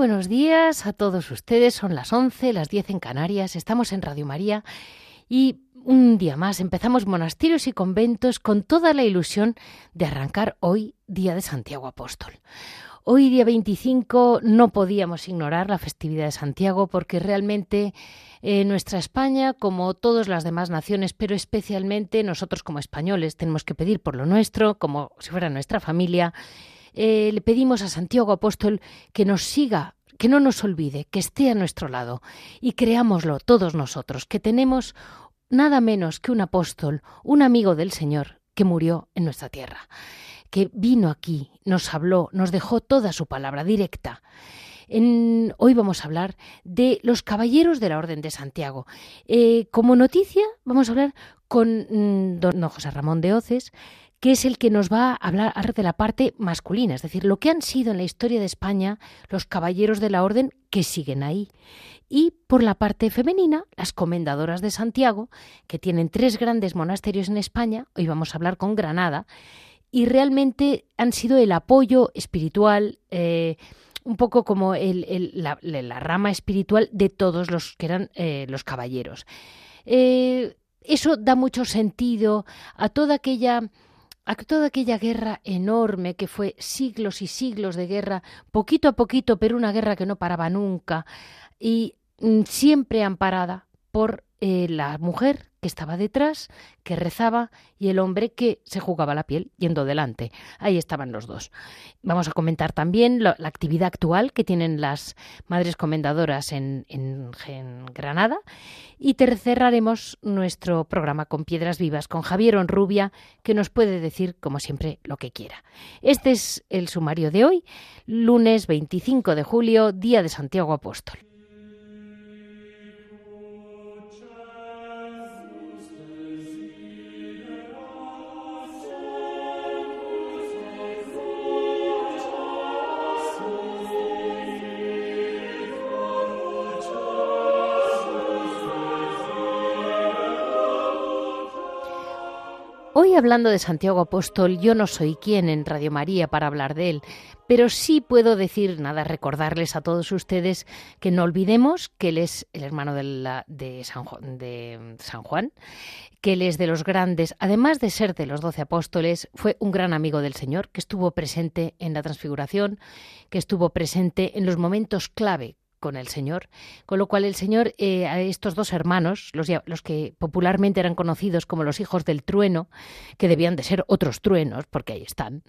Buenos días a todos ustedes. Son las 11, las 10 en Canarias. Estamos en Radio María y un día más empezamos monasterios y conventos con toda la ilusión de arrancar hoy, Día de Santiago Apóstol. Hoy, día 25, no podíamos ignorar la festividad de Santiago porque realmente eh, nuestra España, como todas las demás naciones, pero especialmente nosotros como españoles, tenemos que pedir por lo nuestro, como si fuera nuestra familia, eh, le pedimos a Santiago Apóstol que nos siga, que no nos olvide, que esté a nuestro lado y creámoslo todos nosotros, que tenemos nada menos que un apóstol, un amigo del Señor que murió en nuestra tierra, que vino aquí, nos habló, nos dejó toda su palabra directa. hoy vamos a hablar de los caballeros de la Orden de Santiago. Eh, como noticia, vamos a hablar con mm, don José Ramón de Oces, que es el que nos va a hablar de la parte masculina, es decir, lo que han sido en la historia de España los caballeros de la orden que siguen ahí. Y por la parte femenina, las comendadoras de Santiago, que tienen tres grandes monasterios en España, hoy vamos a hablar con Granada, y realmente han sido el apoyo espiritual, eh, un poco como la, rama espiritual de todos los que eran eh, los caballeros. Eh, eso da mucho sentido a toda aquella a toda aquella guerra enorme que fue siglos y siglos de guerra, poquito a poquito, pero una guerra que no paraba nunca y mm, siempre amparada por eh, la mujer que estaba detrás, que rezaba, y el hombre que se jugaba la piel yendo delante. Ahí estaban los dos. Vamos a comentar también la, actividad actual que tienen las madres comendadoras en, Granada. Y cerraremos nuestro programa con Piedras Vivas con Javier Onrubia, que nos puede decir, como siempre, lo que quiera. Este es el sumario de hoy, lunes 25 de julio, Día de Santiago Apóstol. Hablando de Santiago Apóstol, yo no soy quien en Radio María para hablar de él, pero sí puedo decir, nada, recordarles a todos ustedes que no olvidemos que él es el hermano de, San Juan, de San Juan, que él es de los grandes, además de ser de los doce apóstoles, fue un gran amigo del Señor, que estuvo presente en la transfiguración, que estuvo presente en los momentos clave con el Señor, con lo cual el Señor eh, a estos dos hermanos, los, que popularmente eran conocidos como los hijos del trueno, que debían de ser otros truenos, porque ahí están,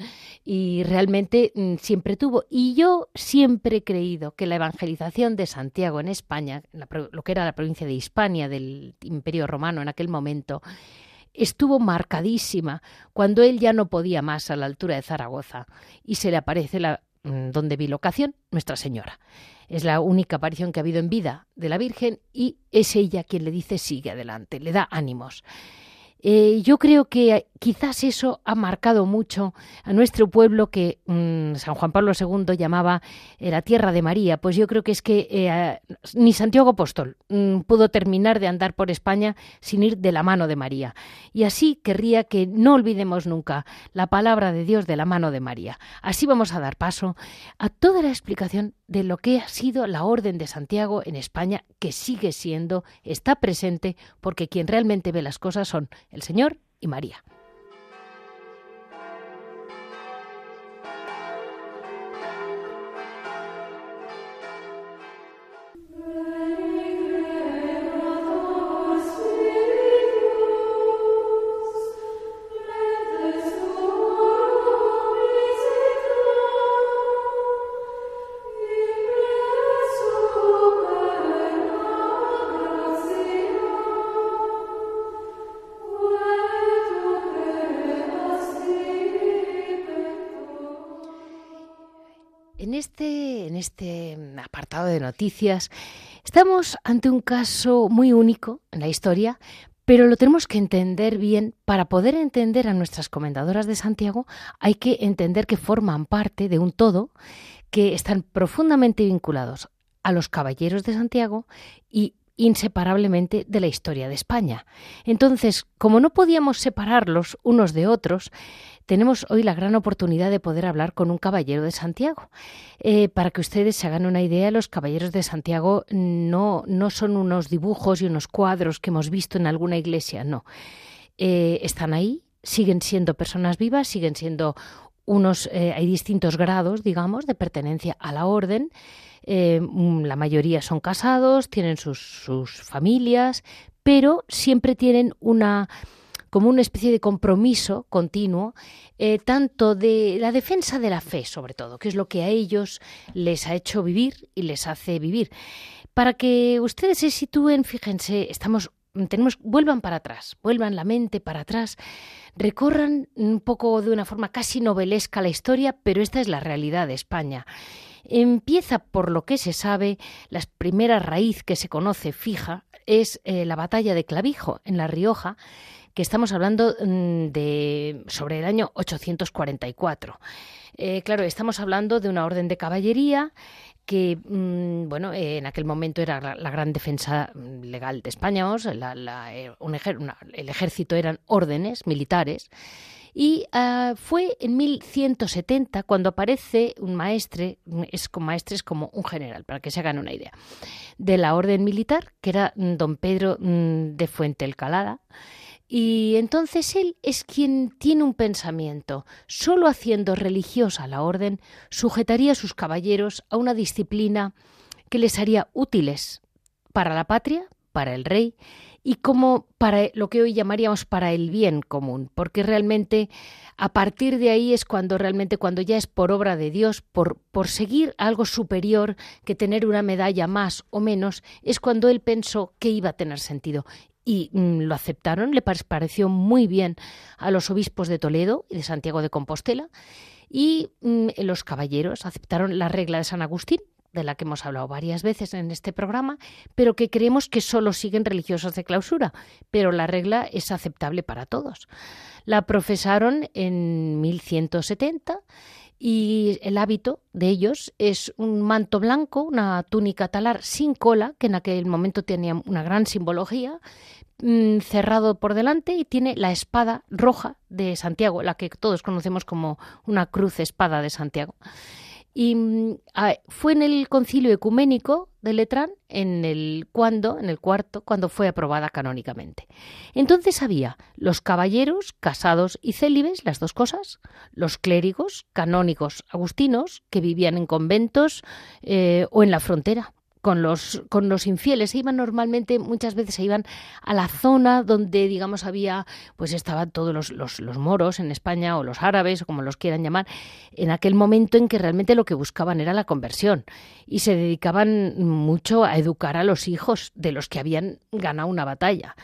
y realmente mm, siempre tuvo, y yo siempre he creído que la evangelización de Santiago en España, lo que era la provincia de Hispania del Imperio Romano en aquel momento, estuvo marcadísima cuando él ya no podía más a la altura de Zaragoza y se le aparece la mm, donde vi locación Nuestra Señora. Es la única aparición que ha habido en vida de la Virgen y es ella quien le dice sigue adelante, le da ánimos. Eh, yo creo que quizás eso ha marcado mucho a nuestro pueblo que mm, San Juan Pablo II llamaba eh, la tierra de María. Pues yo creo que es que eh, ni Santiago Apóstol mm, pudo terminar de andar por España sin ir de la mano de María. Y así querría que no olvidemos nunca la palabra de Dios de la mano de María. Así vamos a dar paso a toda la explicación de lo que ha sido la Orden de Santiago en España, que sigue siendo, está presente, porque quien realmente ve las cosas son el Señor y María. Este, apartado de noticias estamos ante un caso muy único en la historia, pero lo tenemos que entender bien. Para poder entender a nuestras comendadoras de Santiago, hay que entender que forman parte de un todo que están profundamente vinculados a los caballeros de Santiago y inseparablemente de la historia de España. Entonces, como no podíamos separarlos unos de otros, tenemos hoy la gran oportunidad de poder hablar con un caballero de Santiago. Eh, para que ustedes se hagan una idea, los caballeros de Santiago no, no son unos dibujos y unos cuadros que hemos visto en alguna iglesia, no. Eh, están ahí, siguen siendo personas vivas, siguen siendo unos, eh, hay distintos grados, digamos, de pertenencia a la orden. Mm, la mayoría son casados, tienen sus, sus familias, pero siempre tienen una como una especie de compromiso continuo, eh, tanto de la defensa de la fe, sobre todo, que es lo que a ellos les ha hecho vivir y les hace vivir. Para que ustedes se sitúen, fíjense, estamos tenemos, vuelvan para atrás, vuelvan la mente para atrás, recorran un poco de una forma casi novelesca la historia, pero esta es la realidad de España. Empieza por lo que se sabe, la primera raíz que se conoce fija es eh, la batalla de Clavijo en La Rioja, que estamos hablando mm, sobre el año 844. Eh, claro, estamos hablando de una orden de caballería que, mm, bueno, en aquel momento era la, gran defensa legal de España, eh, el ejército eran órdenes militares. Y ah, fue en 1170 cuando aparece un maestre, es como maestre es como un general, para que se hagan una idea, de la orden militar, que era don Pedro mm, de Fuente Calada y entonces él es quien tiene un pensamiento. Solo haciendo religiosa la orden, sujetaría a sus caballeros a una disciplina que les haría útiles para la patria, para el rey y como para lo que hoy llamaríamos para el bien común, porque realmente a partir de ahí es cuando realmente cuando ya es por obra de Dios, por por seguir algo superior que tener una medalla más o menos, es cuando él pensó que iba a tener sentido y mm, lo aceptaron, le pareció muy bien a los obispos de Toledo y de Santiago de Compostela y mm, los caballeros aceptaron la regla de San Agustín, de la que hemos hablado varias veces en este programa, pero que creemos que solo siguen religiosos de clausura, pero la regla es aceptable para todos. La profesaron en 1170 y el hábito de ellos es un manto blanco, una túnica talar sin cola, que en aquel momento tenía una gran simbología, mm, cerrado por delante y tiene la espada roja de Santiago, la que todos conocemos como una cruz espada de Santiago. Y mm, fue en el concilio ecuménico de Letrán, en el cuando, en el cuarto, cuando fue aprobada canónicamente. Entonces había los caballeros casados y célibes, las dos cosas, los clérigos canónicos agustinos que vivían en conventos eh, o en la frontera, con los, con los infieles. Se iban normalmente, muchas veces se iban a la zona donde, digamos, había, pues estaban todos los, los, los, moros en España o los árabes, o como los quieran llamar, en aquel momento en que realmente lo que buscaban era la conversión y se dedicaban mucho a educar a los hijos de los que habían ganado una batalla.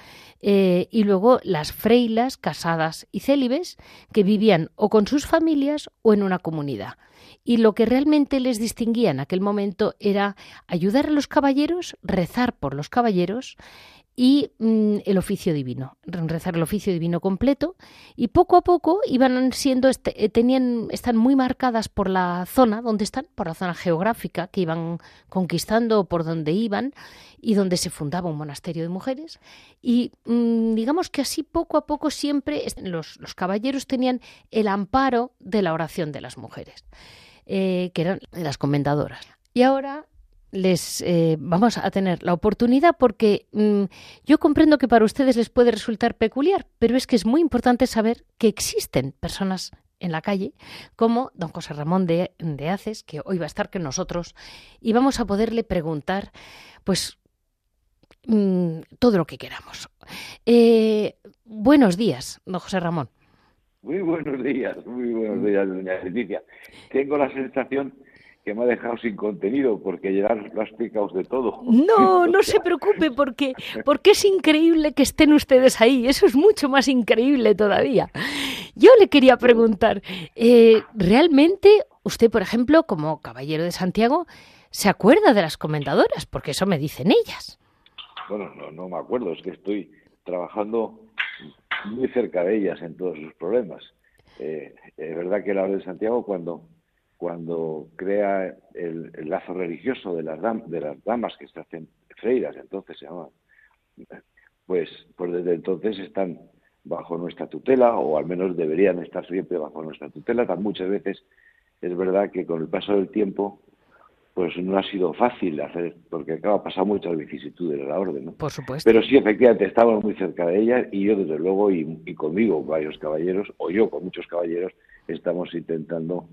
Eh, y luego las freilas casadas y célibes que vivían o con sus familias o en una comunidad. Y lo que realmente les distinguía en aquel momento era ayudar a los caballeros, rezar por los caballeros y mm, el oficio divino, rezar el oficio divino completo y poco a poco iban siendo este, eh, tenían están muy marcadas por la zona donde están, por la zona geográfica que iban conquistando por donde iban y donde se fundaba un monasterio de mujeres y mm, digamos que así poco a poco siempre los, caballeros tenían el amparo de la oración de las mujeres. Eh, que eran las comentadoras. Y ahora les eh, vamos a tener la oportunidad porque mm, yo comprendo que para ustedes les puede resultar peculiar, pero es que es muy importante saber que existen personas en la calle, como don José Ramón de, de Aces, que hoy va a estar con nosotros, y vamos a poderle preguntar, pues, mm, todo lo que queramos. Eh, buenos días, don José Ramón. Muy buenos días, muy buenos días, doña Leticia. Tengo la sensación que me ha dejado sin contenido porque ya lo ha explicado de todo. No, no se preocupe porque, porque es increíble que estén ustedes ahí. Eso es mucho más increíble todavía. Yo le quería preguntar, eh, ¿realmente usted, por ejemplo, como caballero de Santiago, se acuerda de las comentadoras? Porque eso me dicen ellas. Bueno, no, no me acuerdo, es que estoy trabajando muy cerca de ellas en todos sus problemas. Eh, es verdad que la Orden de Santiago, cuando cuando crea el, lazo religioso de las, de las damas que se hacen freiras, entonces se llaman, pues, pues desde entonces están bajo nuestra tutela, o al menos deberían estar siempre bajo nuestra tutela. Tan muchas veces es verdad que con el paso del tiempo, pues no ha sido fácil hacer, porque acaba pasar muchas vicisitudes de la orden, ¿no? Por supuesto. Pero sí, efectivamente, estamos muy cerca de ella y yo, desde luego, y, y conmigo, varios caballeros, o yo con muchos caballeros, estamos intentando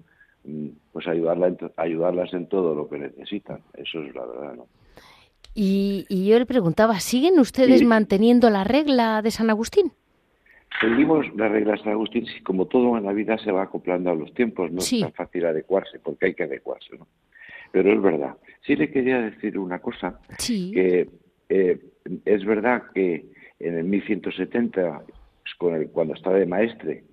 pues ayudarla ayudarlas en todo lo que necesitan. Eso es la verdad, ¿no? Y, yo le preguntaba, ¿siguen ustedes manteniendo la regla de San Agustín? Seguimos la regla de San Agustín, como todo en la vida se va acoplando a los tiempos, no es tan fácil adecuarse, porque hay que adecuarse, ¿no? Pero es verdad. Sí le quería decir una cosa, que eh, es verdad que en el 1170, con cuando estaba de maestre,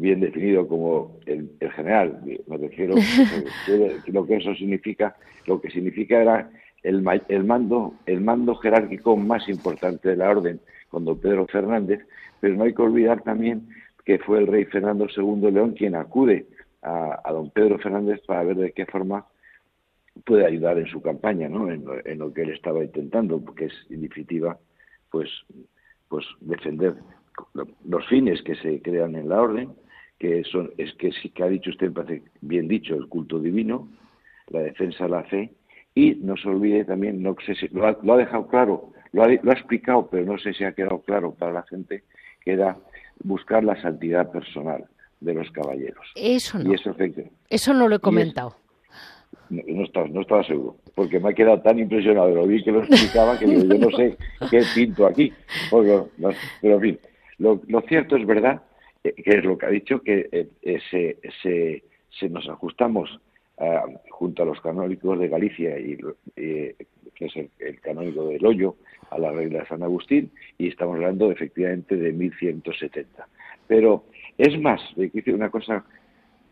bien definido como el, general, me refiero, lo que eso significa, lo que significa era el, el, mando, el mando jerárquico más importante de la orden con don Pedro Fernández, pero no hay que olvidar también que fue el rey Fernando II León quien acude a, don Pedro Fernández para ver de qué forma puede ayudar en su campaña, ¿no? en, lo, que él estaba intentando, porque es en definitiva pues, pues defender los fines que se crean en la orden, que son es que sí que ha dicho usted, parece bien dicho, el culto divino, la defensa de la fe y no se olvide también, no sé si lo ha, dejado claro, lo ha, explicado, pero no sé si ha quedado claro para la gente, que era buscar la santidad personal de los caballeros. Eso no. eso, no lo he comentado. no, estaba, no estaba seguro, porque me ha quedado tan impresionado lo vi que lo explicaba que yo no sé qué pinto aquí. pero en fin, lo, cierto es verdad, que es lo que ha dicho, que eh, eh, se, se, se nos ajustamos junto a los canónicos de Galicia, y, que es el, canónico del Hoyo, a la regla de San Agustín, y estamos hablando efectivamente de 1170. Pero es más, una cosa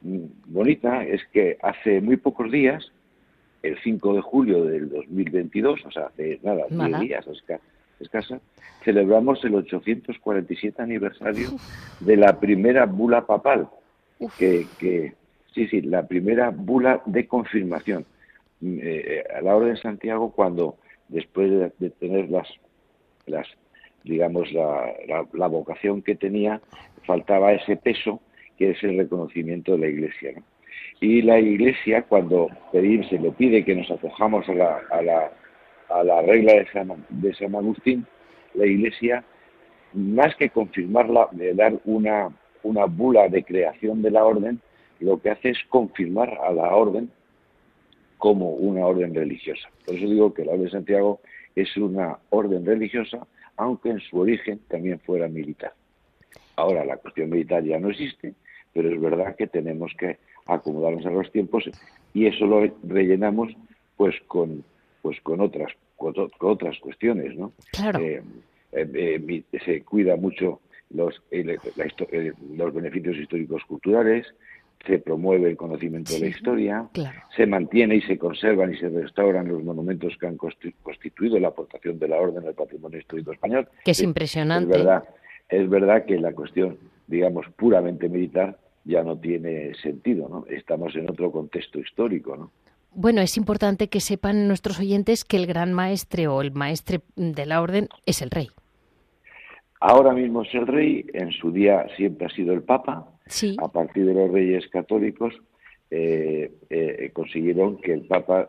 mm, bonita, es que hace muy pocos días, el 5 de julio del 2022, o sea, hace nada, 10 días escasa, celebramos el 847 aniversario de la primera bula papal, que, que, Sí, sí, la primera bula de confirmación. Mm, eh, eh, a la Orden de Santiago, cuando después de, tener las, las digamos, la, la, vocación que tenía, faltaba ese peso que es el reconocimiento de la Iglesia. Y la Iglesia, cuando pedir, se le pide que nos acojamos a la, a la, a la regla de San, de San Agustín, la Iglesia, más que confirmarla, de dar una, una bula de creación de la orden, lo que hace es confirmar a la orden como una orden religiosa. Por eso digo que la Orden de Santiago es una orden religiosa, aunque en su origen también fuera militar. Ahora la cuestión militar ya no existe, pero es verdad que tenemos que acomodarnos a los tiempos y eso lo rellenamos pues con pues con otras con, otras cuestiones, ¿no? Claro. Eh, eh, eh, se cuida mucho los, los beneficios históricos culturales, se promueve el conocimiento de la historia, se mantiene y se conservan y se restauran los monumentos que han constituido la aportación de la orden al patrimonio histórico español. Que es impresionante. Es verdad, es verdad que la cuestión, digamos, puramente militar ya no tiene sentido, ¿no? Estamos en otro contexto histórico, ¿no? Bueno, es importante que sepan nuestros oyentes que el gran maestre o el maestre de la orden es el rey. Ahora mismo es el rey, en su día siempre ha sido el papa, a partir de los reyes católicos eh, eh, consiguieron que el Papa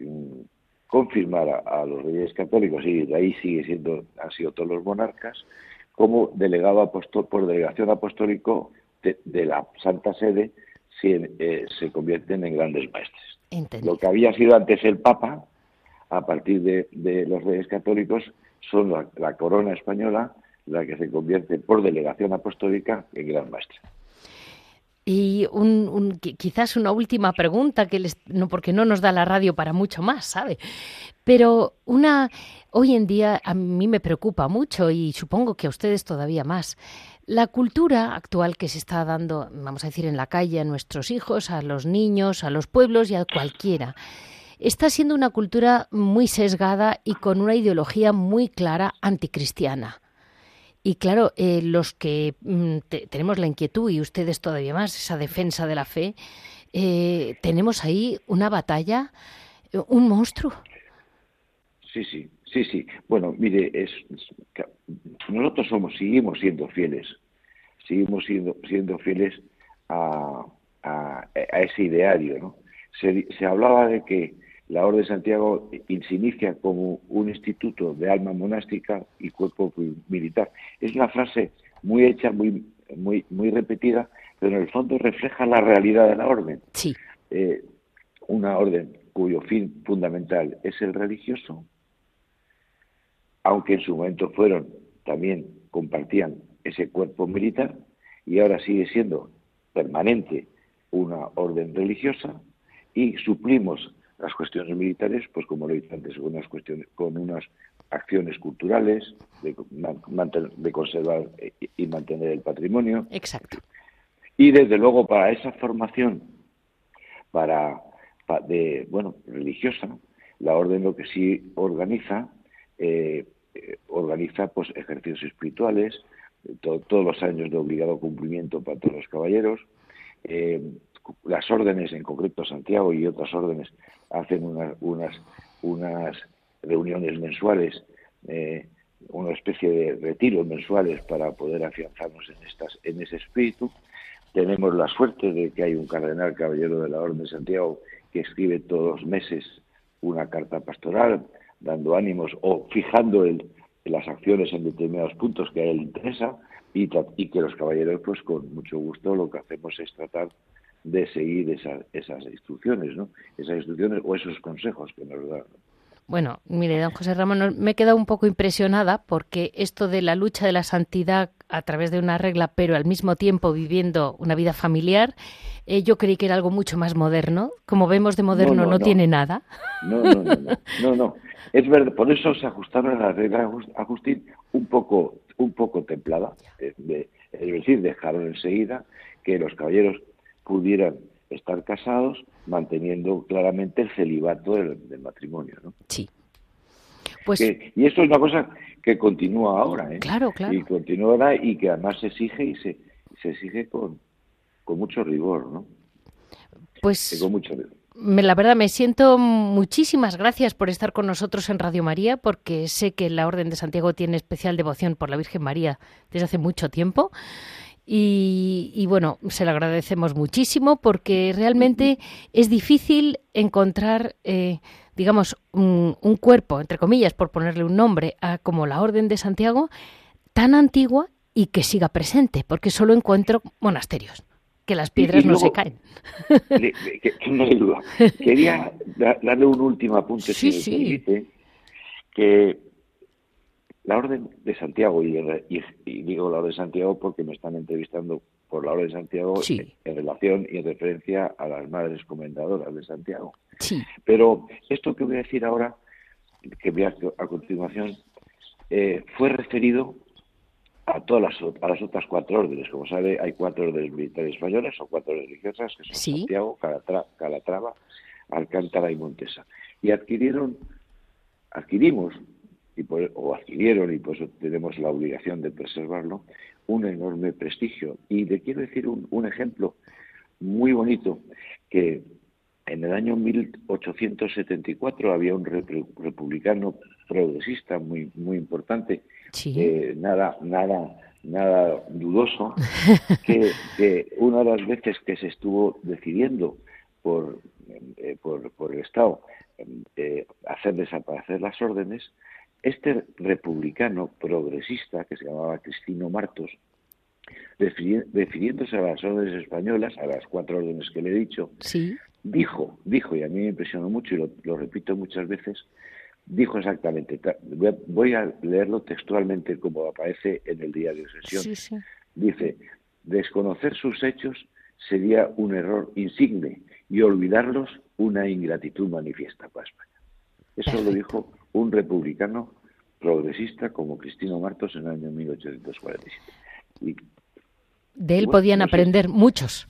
mm, confirmara a los reyes católicos, y de ahí sigue siendo, han sido todos los monarcas, como delegado apostol, por delegación apostólico de, la Santa Sede, se, eh, se convierten en grandes maestres. Lo que había sido antes el Papa, a partir de, los reyes católicos, son la, corona española la que se convierte por delegación apostólica en gran maestre. Y un, quizás una última pregunta, que les, no, porque no nos da la radio para mucho más, ¿sabe? Pero una, hoy en día a mí me preocupa mucho y supongo que a ustedes todavía más. La cultura actual que se está dando, vamos a decir, en la calle a nuestros hijos, a los niños, a los pueblos y a cualquiera, está siendo una cultura muy sesgada y con una ideología muy clara anticristiana. Y claro, eh, los que mm, tenemos la inquietud y ustedes todavía más, esa defensa de la fe, eh, tenemos ahí una batalla, un monstruo. Sí, sí, sí, sí. Bueno, mire, es, nosotros somos, seguimos siendo fieles, seguimos siendo, siendo fieles a, a, ese ideario, ¿no? Se, se hablaba de que la Orden de Santiago se inicia como un instituto de alma monástica y cuerpo militar. Es una frase muy hecha, muy, muy, muy repetida, pero en el fondo refleja la realidad de la orden. Sí. Eh, una orden cuyo fin fundamental es el religioso, aunque en su momento fueron, también compartían ese cuerpo militar, y ahora sigue siendo permanente una orden religiosa, y suplimos las cuestiones militares, pues como lo he dicho antes, con unas, cuestiones, con unas acciones culturales de, de conservar y mantener el patrimonio. Exacto. Y desde luego para esa formación, para, de bueno religiosa, la orden lo que sí organiza eh, eh, organiza pues ejercicios espirituales, todos los años de obligado cumplimiento para todos los caballeros. Eh, las órdenes, en concreto Santiago y otras órdenes, hacen unas, unas, unas reuniones mensuales, eh, una especie de retiros mensuales para poder afianzarnos en, estas, en ese espíritu. Tenemos la suerte de que hay un cardenal caballero de la Orden de Santiago que escribe todos los meses una carta pastoral, dando ánimos o fijando el, las acciones en determinados puntos que a él interesa y, y que los caballeros, pues con mucho gusto, lo que hacemos es tratar de seguir esas instrucciones, ¿no? Esas instrucciones o esos consejos que nos dan. Bueno, mire, don José Ramón, me he quedado un poco impresionada porque esto de la lucha de la santidad a través de una regla, pero al mismo tiempo viviendo una vida familiar, eh, yo creí que era algo mucho más moderno. Como vemos de moderno, no, tiene nada. No, no, no, no, no, Es verdad, por eso se ajustaron a la regla Agustín un poco, un poco templada. es decir, dejaron enseguida que los caballeros pudieran estar casados manteniendo claramente el celibato del, matrimonio. ¿no? Sí. Pues... y esto es una cosa que continúa ahora. ¿eh? Claro, claro. Y continúa ahora y que además se exige y se, se exige con, con mucho rigor. ¿no? Pues... con mucho rigor. La verdad, me siento muchísimas gracias por estar con nosotros en Radio María, porque sé que la Orden de Santiago tiene especial devoción por la Virgen María desde hace mucho tiempo. Y, bueno, se lo agradecemos muchísimo porque realmente es difícil encontrar, eh, digamos, un, cuerpo, entre comillas, por ponerle un nombre, a, como la Orden de Santiago, tan antigua y que siga presente, porque solo encuentro monasterios, que las piedras no se caen. no hay duda. Quería darle un último apunte, sí, sí. que la Orden de Santiago, y, digo la Orden de Santiago porque me están entrevistando por la Orden de Santiago en, relación y en referencia a las madres comendadoras de Santiago. Pero esto que voy a decir ahora, que voy a, a continuación, eh, fue referido a todas las, a las otras cuatro órdenes. Como sabe, hay cuatro órdenes militares españolas o cuatro religiosas, que son Santiago, Calatrava, Alcántara y Montesa. Y adquirieron, adquirimos y o adquirieron, y por eso tenemos la obligación de preservarlo, un enorme prestigio. Y le quiero decir un, un ejemplo muy bonito, que en el año 1874 había un republicano progresista muy, muy importante, eh, nada, nada, nada dudoso, que, que, una de las veces que se estuvo decidiendo por, eh, por, por, el Estado eh, hacer desaparecer las órdenes, este republicano progresista, que se llamaba Cristino Martos, refiriéndose a las órdenes españolas, a las cuatro órdenes que le he dicho, dijo, dijo, y a mí me impresionó mucho y lo, repito muchas veces, dijo exactamente, voy a leerlo textualmente como aparece en el diario Sesión. Dice, desconocer sus hechos sería un error insigne y olvidarlos una ingratitud manifiesta para España. Eso lo dijo un republicano progresista como Cristino Martos en el año 1847. de él podían aprender muchos.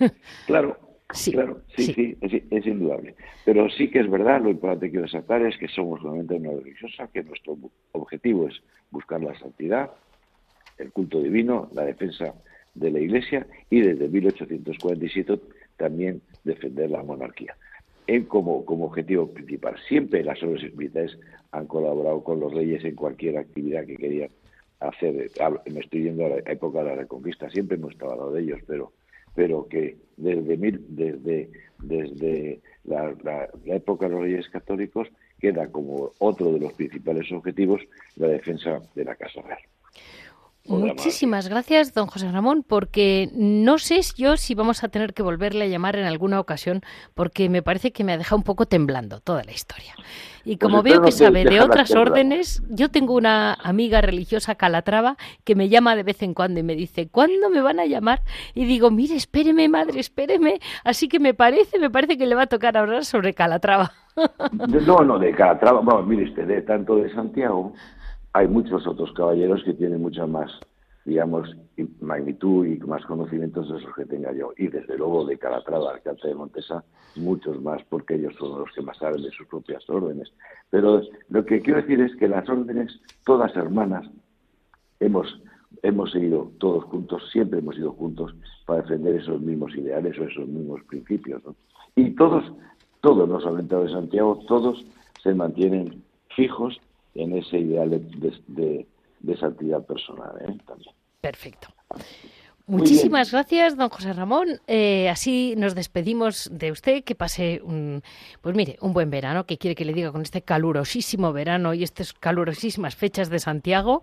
Claro, sí, claro, sí, sí, es, indudable. Pero sí que es verdad, lo importante que quiero resaltar es que somos realmente una religiosa, que nuestro objetivo es buscar la santidad, el culto divino, la defensa de la Iglesia y desde 1847 también defender la monarquía. En como, como objetivo principal. Siempre las órdenes militares han colaborado con los reyes en cualquier actividad que querían hacer. Me estoy yendo a la época de la Reconquista, siempre hemos estado hablando de ellos, pero pero que desde desde la, época de los reyes católicos queda como otro de los principales objetivos la defensa de la Casa Real. Muchísimas gracias, don José Ramón, porque no sé yo si vamos a tener que volverle a llamar en alguna ocasión, porque me parece que me ha dejado un poco temblando toda la historia. Y pues como veo que sabe de otras órdenes, yo tengo una amiga religiosa calatrava que me llama de vez en cuando y me dice, ¿cuándo me van a llamar? Y digo, mire, espéreme, madre, espéreme. Así que me parece, me parece que le va a tocar hablar sobre Calatrava. No, no, de Calatrava, bueno, mire usted, de tanto de Santiago hay muchos otros caballeros que tienen mucha más, digamos, magnitud y más conocimientos de esos que tenga yo. Y desde luego de Calatrava, Alcalde de Montesa, muchos más, porque ellos son los que más saben de sus propias órdenes. Pero lo que quiero decir es que las órdenes, todas hermanas, hemos, hemos seguido todos juntos, siempre hemos ido juntos para defender esos mismos ideales o esos mismos principios. Y todos, todos, no solamente de Santiago, todos se mantienen fijos en ese ideal de, de, santidad personal ¿eh? también. Perfecto. Muchísimas gracias, don José Ramón. Eh, así nos despedimos de usted. Que pase un, pues mire, un buen verano. Que quiere que le diga con este calurosísimo verano y estas calurosísimas fechas de Santiago?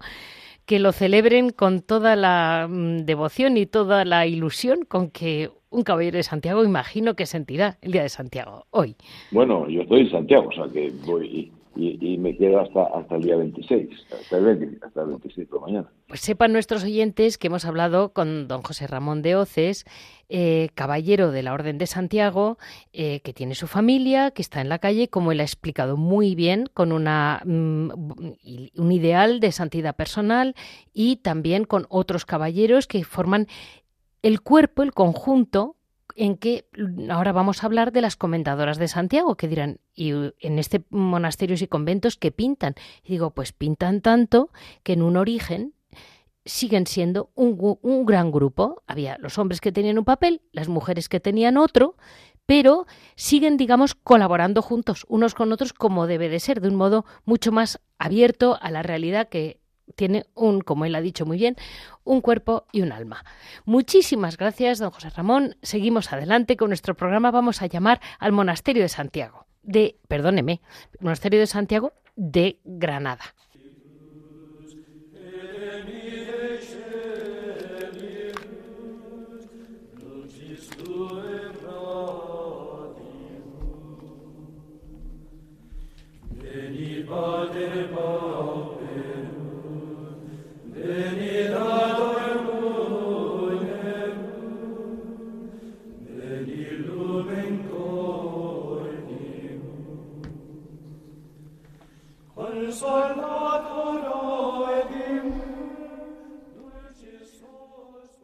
Que lo celebren con toda la mm, devoción y toda la ilusión con que un caballero de Santiago imagino que sentirá el día de Santiago hoy. Bueno, yo estoy en Santiago, o sea que voy y, me quedo hasta, hasta el día 26, hasta el, hasta el 26 de mañana. Pues sepan nuestros oyentes que hemos hablado con don José Ramón de Oces, eh, caballero de la Orden de Santiago, eh, que tiene su familia, que está en la calle, como él ha explicado muy bien, con una, mm, un ideal de santidad personal y también con otros caballeros que forman el cuerpo, el conjunto en que ahora vamos a hablar de las comendadoras de Santiago, que dirán, y en este monasterios y conventos que pintan. Y digo, pues pintan tanto que en un origen siguen siendo un, un, gran grupo. Había los hombres que tenían un papel, las mujeres que tenían otro, pero siguen, digamos, colaborando juntos, unos con otros, como debe de ser, de un modo mucho más abierto a la realidad que tiene un, como él ha dicho muy bien, un cuerpo y un alma. Muchísimas gracias, don José Ramón. Seguimos adelante con nuestro programa. Vamos a llamar al Monasterio de Santiago, de, perdóneme, Monasterio de Santiago de Granada.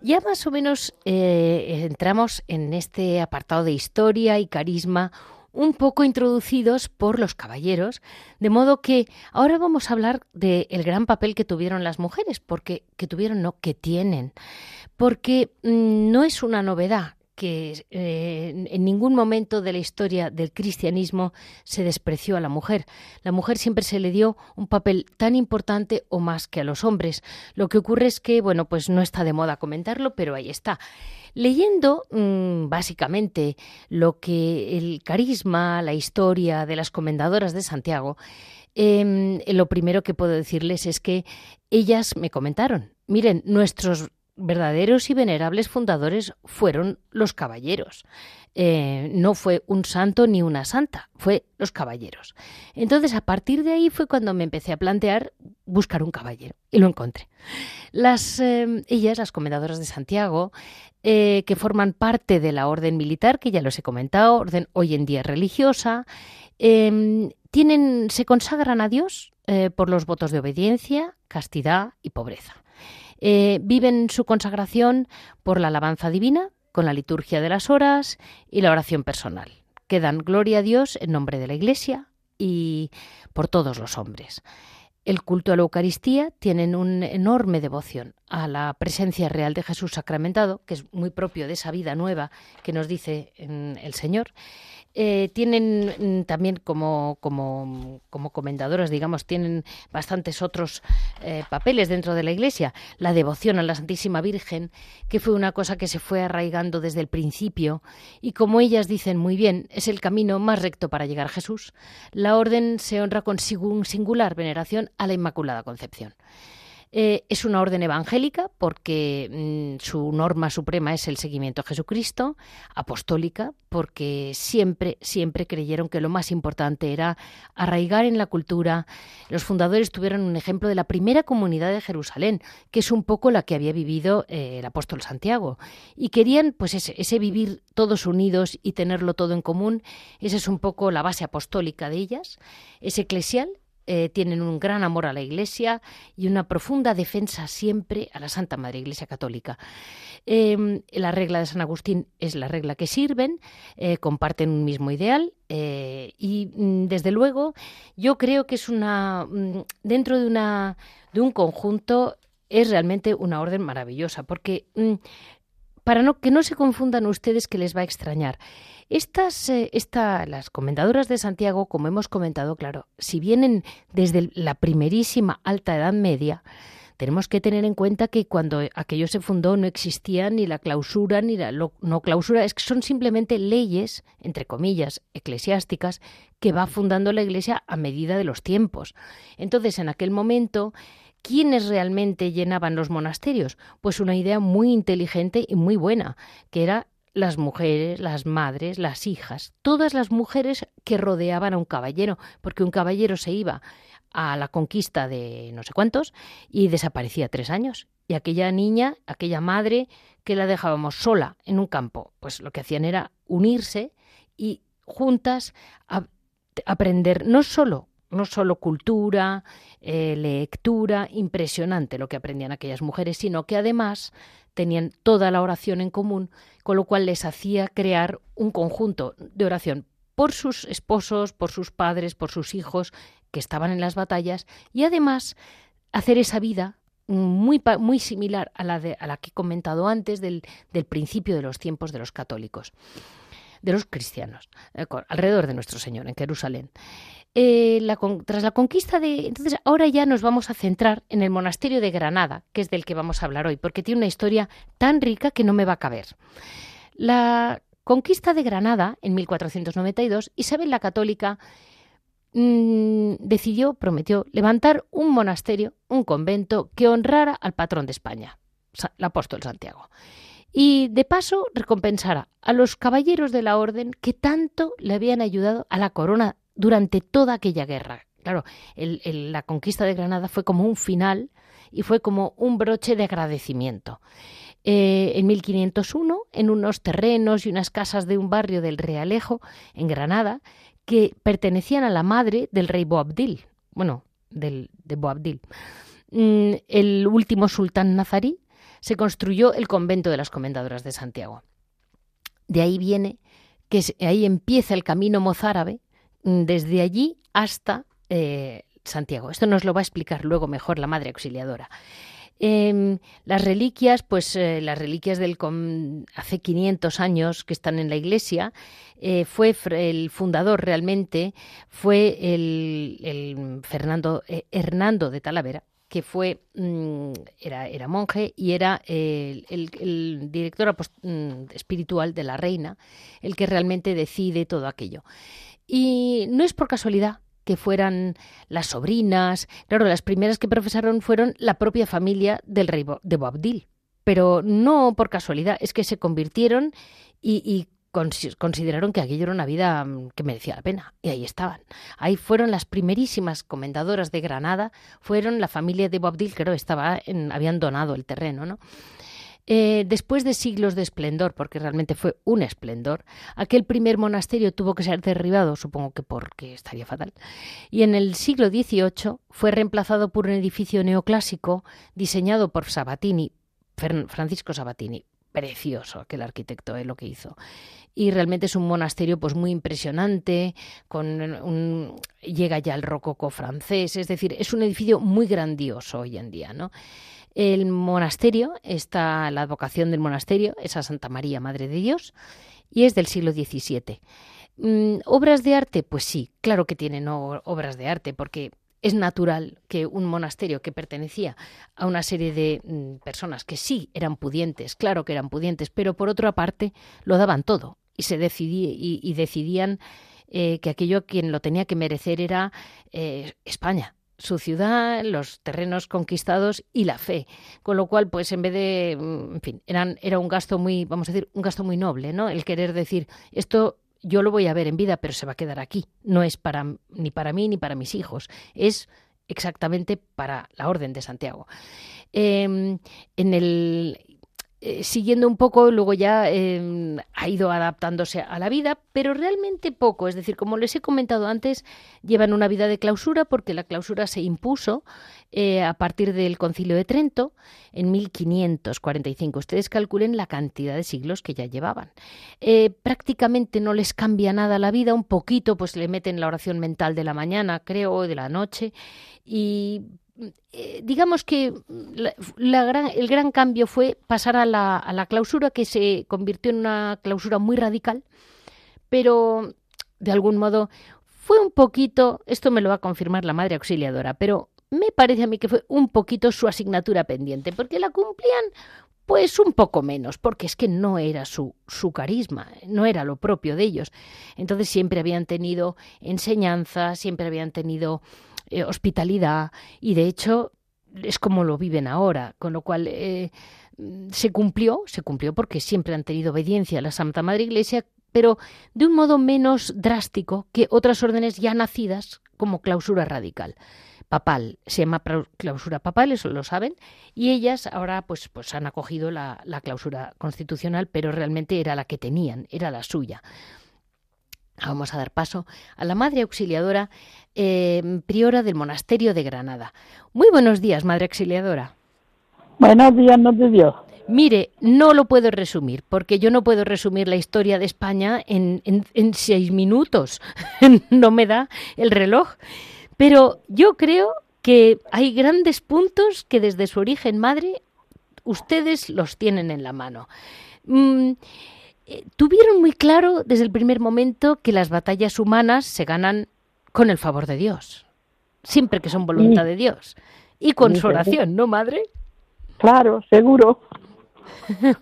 Ya más o menos eh, entramos en este apartado de historia y carisma un poco introducidos por los caballeros, de modo que ahora vamos a hablar del gran papel que tuvieron las mujeres, porque que tuvieron no, que tienen, porque mm, no es una novedad que eh, en ningún momento de la historia del cristianismo se despreció a la mujer. La mujer siempre se le dio un papel tan importante o más que a los hombres. Lo que ocurre es que, bueno, pues no está de moda comentarlo, pero ahí está. Leyendo mm, básicamente lo que el carisma, la historia de las comendadoras de Santiago, em, lo primero que puedo decirles es que ellas me comentaron, miren, nuestros verdaderos y venerables fundadores fueron los caballeros. Eh, no fue un santo ni una santa, fue los caballeros. Entonces, a partir de ahí fue cuando me empecé a plantear buscar un caballero y lo encontré. Las, eh, ellas, las comendadoras de Santiago, eh, que forman parte de la orden militar, que ya los he comentado, orden hoy en día religiosa, em, tienen, se consagran a Dios por los votos de obediencia, castidad y pobreza. Eh, viven su consagración por la alabanza divina, con la liturgia de las horas y la oración personal, que dan gloria a Dios en nombre de la Iglesia y por todos los hombres. El culto a la Eucaristía tienen una enorme devoción. a la presencia real de Jesús sacramentado, que es muy propio de esa vida nueva que nos dice el Señor. Eh, tienen mm, también como, como, como, comendadoras, digamos, tienen bastantes otros eh, papeles dentro de la Iglesia. La devoción a la Santísima Virgen, que fue una cosa que se fue arraigando desde el principio y como ellas dicen muy bien, es el camino más recto para llegar a Jesús. La orden se honra con singular veneración a la Inmaculada Concepción. Eh, es una orden evangélica porque mm, su norma suprema es el seguimiento a Jesucristo, apostólica porque siempre, siempre creyeron que lo más importante era arraigar en la cultura. Los fundadores tuvieron un ejemplo de la primera comunidad de Jerusalén, que es un poco la que había vivido eh, el apóstol Santiago. Y querían pues ese, ese vivir todos unidos y tenerlo todo en común. Esa es un poco la base apostólica de ellas. Es eclesial eh, tienen un gran amor a la Iglesia y una profunda defensa siempre a la Santa Madre Iglesia Católica. Em, la regla de San Agustín es la regla que sirven, eh, comparten un mismo ideal eh, y mm, desde luego yo creo que es una mm, dentro de una de un conjunto es realmente una orden maravillosa porque mm, para no, que no se confundan ustedes que les va a extrañar. Estas, eh, las comendadoras de Santiago, como hemos comentado, claro, si vienen desde la primerísima alta Edad Media, tenemos que tener en cuenta que cuando aquello se fundó no existía ni la clausura ni la no clausura, es que son simplemente leyes, entre comillas, eclesiásticas, que va fundando la Iglesia a medida de los tiempos. Entonces, en aquel momento, ¿Quiénes realmente llenaban los monasterios? Pues una idea muy inteligente y muy buena, que era las mujeres, las madres, las hijas, todas las mujeres que rodeaban a un caballero, porque un caballero se iba a la conquista de no sé cuántos y desaparecía tres años. Y aquella niña, aquella madre que la dejábamos sola en un campo, pues lo que hacían era unirse y juntas aprender no solo no solo cultura, eh, lectura, impresionante lo que aprendían aquellas mujeres, sino que además tenían toda la oración en común, con lo cual les hacía crear un conjunto de oración por sus esposos, por sus padres, por sus hijos que estaban en las batallas y además hacer esa vida muy, muy similar a la, de, a la que he comentado antes del, del principio de los tiempos de los católicos, de los cristianos, eh, alrededor de nuestro Señor en Jerusalén. Eh, tras la conquista de... Entonces, ahora ya nos vamos a centrar en el monasterio de Granada, que es del que vamos a hablar hoy, porque tiene una historia tan rica que no me va a caber. La conquista de Granada, en 1492, Isabel la Católica mm, decidió, prometió, levantar un monasterio, un convento, que honrara al patrón de España, el apóstol Santiago. Y de paso recompensara a los caballeros de la orden que tanto le habían ayudado a la corona durante toda aquella guerra. Claro, la conquista de Granada fue como un final y fue como un broche de agradecimiento. Eh, en 1501, en unos terrenos y unas casas de un barrio del Realejo, en Granada, que pertenecían a la madre del rey Boabdil, bueno, del, de Boabdil, mm, el último sultán nazarí, se construyó el convento de las Comendadoras de Santiago. De ahí viene que ahí empieza el camino mozárabe desde allí hasta eh, Santiago. Esto nos lo va a explicar luego mejor la Madre Auxiliadora. Em, las reliquias, pues eh, las reliquias del hace 500 años que están en la iglesia, eh, fue el fundador realmente, fue el, Fernando Hernando de Talavera, que fue mm, era, era, monje y era el, director mm, espiritual de la reina, el que realmente decide todo aquello. Y no es por casualidad que fueran las sobrinas. Claro, las primeras que profesaron fueron la propia familia del rey de Boabdil. Pero no por casualidad, es que se convirtieron y, consideraron que aquello era una vida mm, que merecía la pena. Y ahí estaban. Ahí fueron las primerísimas comendadoras de Granada, fueron la familia de Boabdil, que estaba en, habían donado el terreno, ¿no? Eh, después de siglos de esplendor, porque realmente fue un esplendor, aquel primer monasterio tuvo que ser derribado, supongo que porque estaría fatal, y en el siglo XVIII fue reemplazado por un edificio neoclásico diseñado por Sabatini, Francisco Sabatini. Precioso aquel arquitecto, es eh, lo que hizo y realmente es un monasterio pues muy impresionante con llega ya el rococó francés es decir es un edificio muy grandioso hoy en día no El monasterio, está la advocación del monasterio, es a Santa María, Madre de Dios, y es del siglo XVII. Mm, ¿Obras de arte? Pues sí, claro que tienen obras de arte, porque es natural que un monasterio que pertenecía a una serie de mm, personas que sí eran pudientes, claro que eran pudientes, pero por otra parte lo daban todo y se y, decidían eh, que aquello quien lo tenía que merecer era eh, España, su ciudad, los terrenos conquistados y la fe. Con lo cual, pues en vez de, mm, en fin, era un gasto muy, vamos a decir, un gasto muy noble, ¿no? El querer decir, esto yo lo voy a ver en vida, pero se va a quedar aquí. No es para, ni para mí ni para mis hijos. Es exactamente para la Orden de Santiago. Em, en el, eh, siguiendo un poco, luego ya em, ha ido adaptándose a la vida, pero realmente poco. Es decir, como les he comentado antes, llevan una vida de clausura porque la clausura se impuso eh, a partir del Concilio de Trento en 1545. Ustedes calculen la cantidad de siglos que ya llevaban. Eh, prácticamente no les cambia nada la vida, un poquito, pues le meten la oración mental de la mañana, creo, de la noche, y eh, digamos que el gran cambio fue pasar a la, clausura, que se convirtió en una clausura muy radical, pero de algún modo fue un poquito, esto me lo va a confirmar la madre auxiliadora, pero me parece a mí que fue un poquito su asignatura pendiente, porque la cumplían pues un poco menos, porque es que no era su, su carisma, no era lo propio de ellos. Entonces siempre habían tenido enseñanza, siempre habían tenido eh, hospitalidad y de hecho es como lo viven ahora, con lo cual eh, se cumplió, se cumplió porque siempre han tenido obediencia a la Santa Madre Iglesia, pero de un modo menos drástico que otras órdenes ya nacidas como clausura radical papal, se llama clausura papal, eso lo saben, y ellas ahora pues, pues han acogido la, la clausura constitucional, pero realmente era la que tenían, era la suya. Vamos a dar paso a la Madre Auxiliadora, eh, priora del Monasterio de Granada. Muy buenos días, Madre Auxiliadora. Buenos días, no te Dios. Mire, no lo puedo resumir, porque yo no puedo resumir la historia de España en, en seis minutos. no me da el reloj. Pero yo creo que hay grandes puntos que desde su origen madre ustedes los tienen en la mano. Mm, eh, tuvieron muy claro desde el primer momento que las batallas humanas se ganan con el favor de Dios, siempre que son voluntad de Dios. Y con su oración, ¿no, madre? Claro, seguro.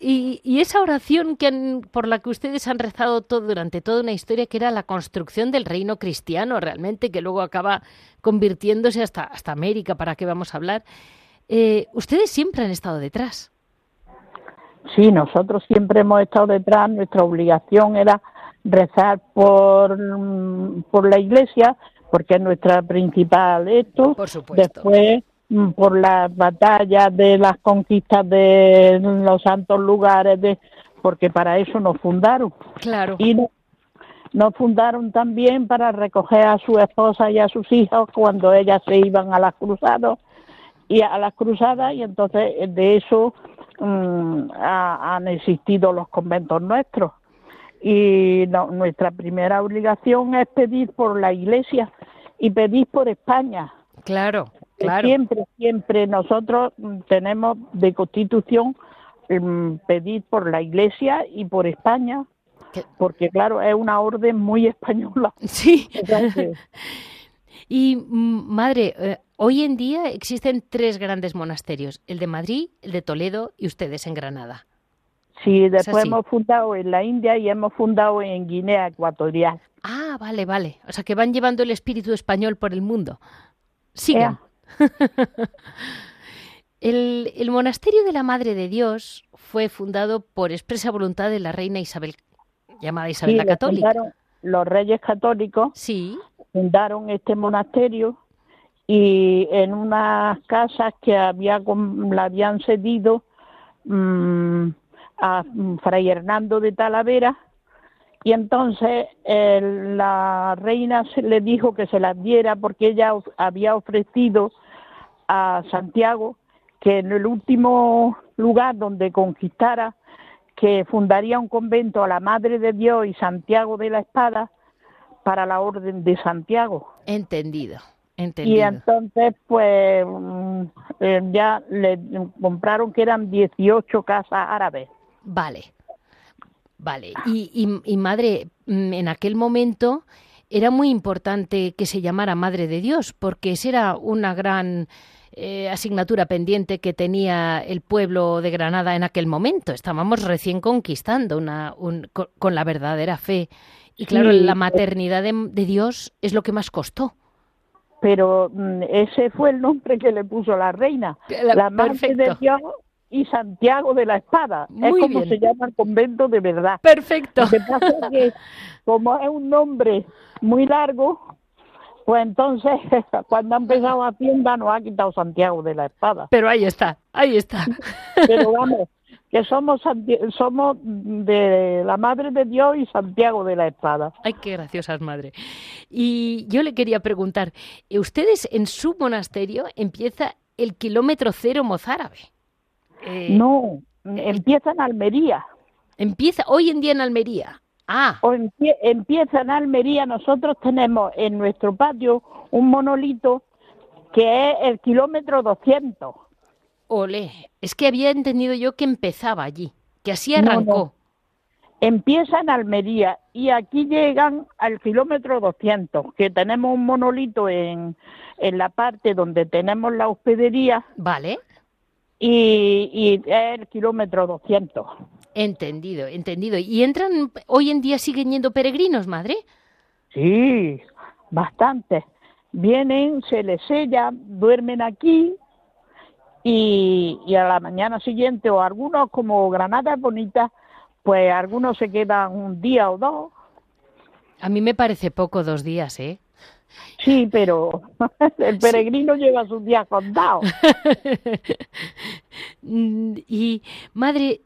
y, esa oración que por la que ustedes han rezado todo durante toda una historia, que era la construcción del reino cristiano, realmente, que luego acaba convirtiéndose hasta, hasta América, para qué vamos a hablar, eh, ustedes siempre han estado detrás. Sí, nosotros siempre hemos estado detrás, nuestra obligación era rezar por, por la iglesia, porque es nuestra principal esto. Por supuesto. Después, mm, por las batallas de las conquistas de los santos lugares, de, porque para eso nos fundaron. Claro. Y nos fundaron también para recoger a su esposa y a sus hijos cuando ellas se iban a las cruzadas y a las cruzadas y entonces de eso Mm, han existido los conventos nuestros. Y nuestra primera obligación es pedir por la Iglesia y pedir por España. Claro, claro. Siempre, siempre nosotros tenemos de constitución mm, pedir por la Iglesia y por España, porque claro, es una orden muy española. Sí. y mm, madre, eh, Hoy en día existen tres grandes monasterios, el de Madrid, el de Toledo y ustedes en Granada. Sí, después hemos fundado en la India y hemos fundado en Guinea Ecuatorial. Ah, vale, vale. O sea que van llevando el espíritu español por el mundo. Sigan. el, el, monasterio de la Madre de Dios fue fundado por expresa voluntad de la reina Isabel, llamada Isabel la Católica. Los reyes católicos sí. fundaron este monasterio y en unas casas que había le habían cedido mm, a Fray Hernando de Talavera y entonces la reina se le dijo que se las diera porque ella había ofrecido a Santiago que en el último lugar donde conquistara que fundaría un convento a la Madre de Dios y Santiago de la Espada para la Orden de Santiago. Entendido Y entonces, pues, mm, eh, ya le compraron que eran 18 casas árabes. Vale, vale. Y, y, madre, mm, en aquel momento era muy importante que se llamara Madre de Dios, porque esa era una gran eh, asignatura pendiente que tenía el pueblo de Granada en aquel momento. Estábamos recién conquistando una, con, la verdadera fe. Y claro, la eh, maternidad de Dios es lo que más costó pero mm, ese fue el nombre que le puso la reina, la, Madre de Dios y Santiago de la Espada. es como se llama el convento de verdad. Perfecto. Lo que pasa es que como es un nombre muy largo, pues entonces cuando ha empezado Hacienda nos ha quitado Santiago de la Espada. Pero ahí está, ahí está. Pero vamos, que somos, somos de la Madre de Dios y Santiago de la Espada. Ay, qué graciosas, madre. Y yo le quería preguntar, ¿ustedes en su monasterio empieza el kilómetro cero mozárabe? Eh, no, empieza en Almería. Empieza hoy en día en Almería. Ah. O empieza en Almería. Nosotros tenemos en nuestro patio un monolito que es el kilómetro 200. Ole, es que había entendido yo que empezaba allí, que así arrancó. Empieza en Almería y aquí llegan al kilómetro 200, que tenemos un monolito en, en la parte donde tenemos la hospedería. Vale. Y, y es el kilómetro 200. Entendido, entendido. ¿Y entran, hoy en día siguen yendo peregrinos, madre? Sí, bastante. Vienen, se les sella, duermen aquí y, a la mañana siguiente, o algunos como Granada es bonita, pues algunos se quedan un día o dos. A mí me parece poco dos días, ¿eh? Sí, pero el peregrino lleva sus días contados. y, madre,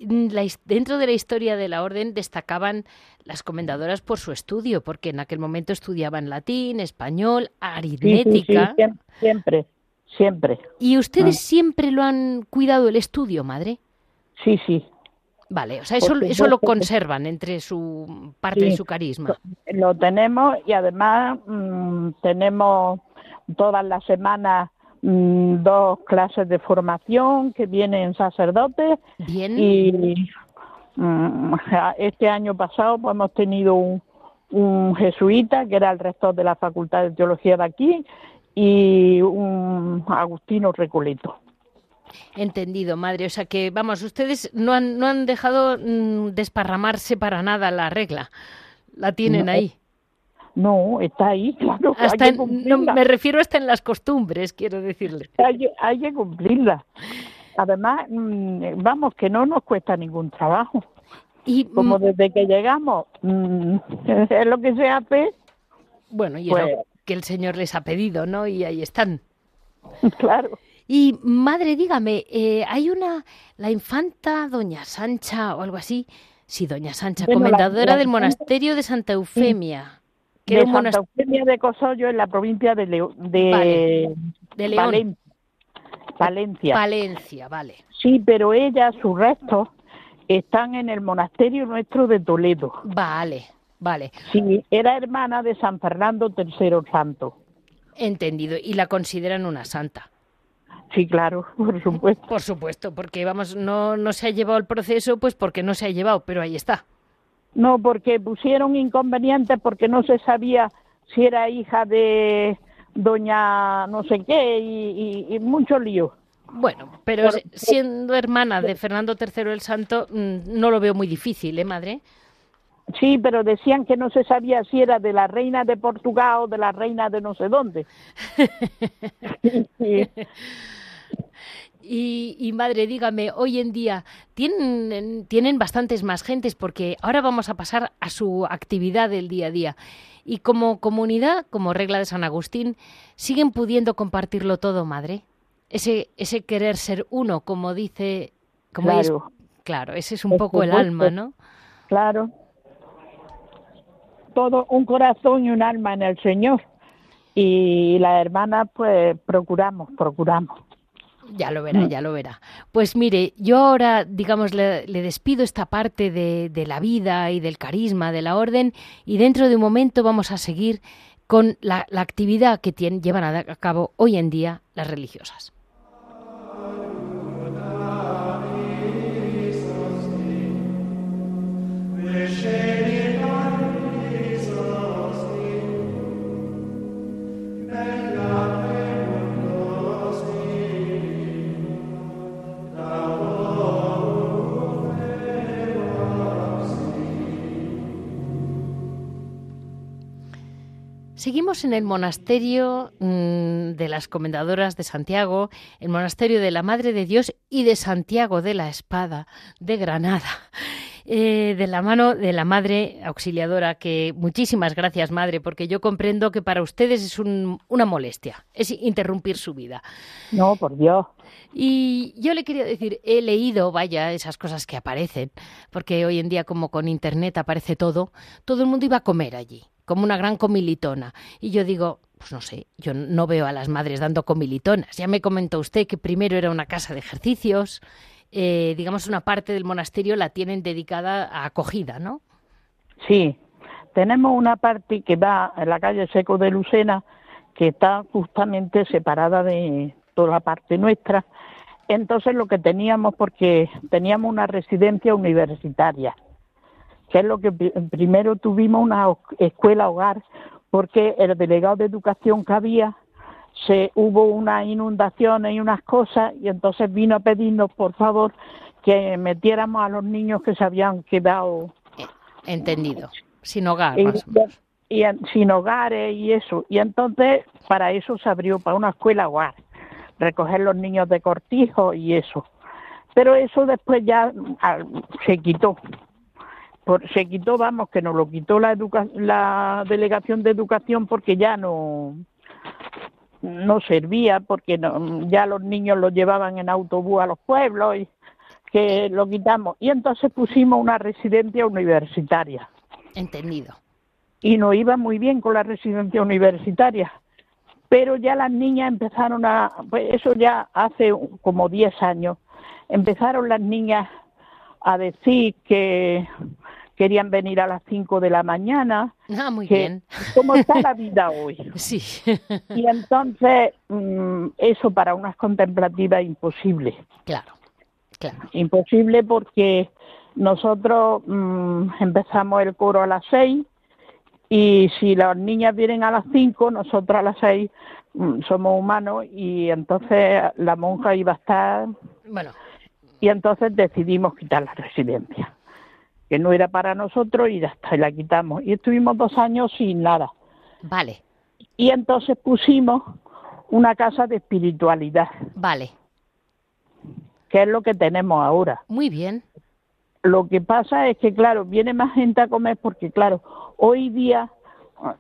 dentro de la historia de la orden destacaban las comendadoras por su estudio, porque en aquel momento estudiaban latín, español, aritmética. siempre siempre. ¿Y ustedes ah. siempre lo han cuidado el estudio, madre? Sí, sí. Vale, o sea, eso, eso lo conservan entre su parte de su carisma. Lo tenemos y además mm, tenemos todas las semanas mm, dos clases de formación que vienen sacerdotes. Bien. Y mm, este año pasado pues, hemos tenido un, un jesuita que era el rector de la Facultad de Teología de aquí y un Agustino Recoleto. Entendido, madre. O sea que, vamos, ustedes no han, no han dejado mm, desparramarse para nada la regla. La tienen ahí. No, está ahí, claro. Hasta me refiero hasta en las costumbres, quiero decirle. Hay, que cumplirla. Además, mm, vamos, que no nos cuesta ningún trabajo. Y, Como mm, desde que llegamos, es lo que se hace. Bueno, y pues, que el Señor les ha pedido, ¿no? Y ahí están. Claro. Y madre, dígame, eh, hay una, la infanta Doña Sancha o algo así, sí, Doña Sancha, comendadora del monasterio de Santa Eufemia. Que de Santa Eufemia de Cosollo en la provincia de, de, de León. Valencia. Valencia, vale. Sí, pero ella, sus restos, están en el monasterio nuestro de Toledo. Vale, Vale. Sí, era hermana de San Fernando III Santo. Entendido. ¿Y la consideran una santa? Sí, claro, por supuesto. Por supuesto, porque vamos, no, no se ha llevado el proceso, pues porque no se ha llevado, pero ahí está. No, porque pusieron inconvenientes porque no se sabía si era hija de doña no sé qué y, mucho lío. Bueno, pero siendo hermana de Fernando III el Santo, mm, no lo veo muy difícil, ¿eh, madre? Sí, pero decían que no se sabía si era de la reina de Portugal o de la reina de no sé dónde. Y, madre, dígame, hoy en día tienen, tienen bastantes más gentes porque ahora vamos a pasar a su actividad del día a día. Y como comunidad, como regla de San Agustín, siguen pudiendo compartirlo todo, madre. Ese, ese querer ser uno, como dice, como claro, claro, ese es un poco el alma, ¿no? Claro todo un corazón y un alma en el Señor. Y la hermana, pues procuramos, procuramos. Ya lo verá, mm. ya lo verá. Pues mire, yo ahora, digamos, le, despido esta parte de, de, la vida y del carisma de la orden y dentro de un momento vamos a seguir con la, actividad que tienen, llevan a cabo hoy en día las religiosas. Seguimos en el monasterio mm, de las Comendadoras de Santiago, el monasterio de la Madre de Dios y de Santiago de la Espada de Granada. Eh, de la mano de la Madre Auxiliadora, que muchísimas gracias, Madre, porque yo comprendo que para ustedes es una molestia, es interrumpir su vida. No, por Dios. Y yo le quería decir, he leído, vaya, esas cosas que aparecen, porque hoy en día como con Internet aparece todo, todo el mundo iba a comer allí como una gran comilitona. Y yo digo, pues no sé, yo no veo a las madres dando comilitonas. Ya me comentó usted que primero era una casa de ejercicios, eh, digamos una parte del monasterio la tienen dedicada a acogida, ¿no? Sí, tenemos una parte que va en la calle Seco de Lucena, que está justamente separada de toda la parte nuestra. Entonces lo que teníamos, porque teníamos una residencia universitaria, que es lo que primero tuvimos una escuela hogar, porque el delegado de educación que había, se hubo unas inundaciones y unas cosas, y entonces vino a pedirnos, por favor, que metiéramos a los niños que se habían quedado. Entendido, sin hogar. Y, sin hogares y eso. Y entonces, para eso se abrió, para una escuela hogar, recoger los niños de cortijo y eso. Pero eso después ya ah, se quitó se quitó, vamos, que nos lo quitó la, la delegación de educación porque ya no no servía, porque ya los niños los llevaban en autobús a los pueblos y que lo quitamos. Y entonces pusimos una residencia universitaria. Entendido. Y nos iba muy bien con la residencia universitaria. Pero ya las niñas empezaron a, pues eso ya hace como 10 años, empezaron las niñas a decir que querían venir a las 5 de la mañana. Ah, muy bien. ¿Cómo está la vida hoy? Sí. y entonces, mm, eso para unas contemplativas imposible. Claro, claro. Imposible porque nosotros mm, empezamos el coro a las 6 y si las niñas vienen a las 5, nosotros a las 6 mm, somos humanos y entonces la monja iba a estar... Bueno. Y entonces decidimos quitar la residencia que no era para nosotros y ya está, y la quitamos. Y estuvimos dos años sin nada. Vale. Y entonces pusimos una casa de espiritualidad. Vale. Que es lo que tenemos ahora. Muy bien. Lo que pasa es que, claro, viene más gente a comer porque, claro, hoy día,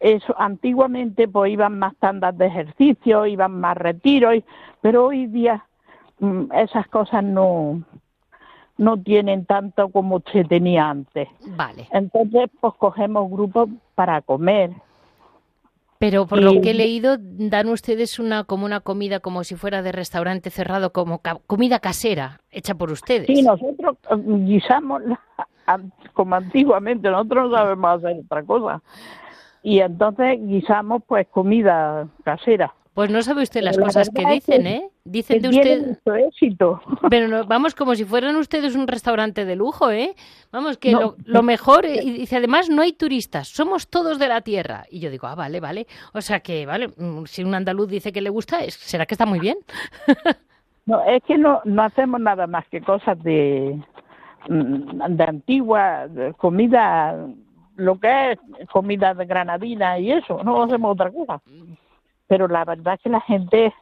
eso, antiguamente pues iban más tandas de ejercicio, iban más retiros, pero hoy día mm, esas cosas no, no tienen tanto como se tenía antes. Vale. Entonces, pues cogemos grupos para comer. Pero por lo que he leído, dan ustedes una como una comida como si fuera de restaurante cerrado, como comida casera, hecha por ustedes. Sí, nosotros eh, guisamos como antiguamente, nosotros no sabemos hacer otra cosa. Y entonces guisamos pues comida casera. Pues no sabe usted las cosas que dicen, ¿eh? Dicen de usted. éxito. Pero vamos, como si fueran ustedes un restaurante de lujo, ¿eh? Vamos, que lo, mejor. Eh, y dice, además, no hay turistas, somos todos de la tierra. Y yo digo, ah, vale, vale. O sea que, vale, mm, si un andaluz dice que le gusta, ¿será que está muy bien? no, es que no, no hacemos nada más que cosas de, mm, de antigua, comida, lo que es comida de granadina y eso, no hacemos otra cosa pero la verdad es que la gente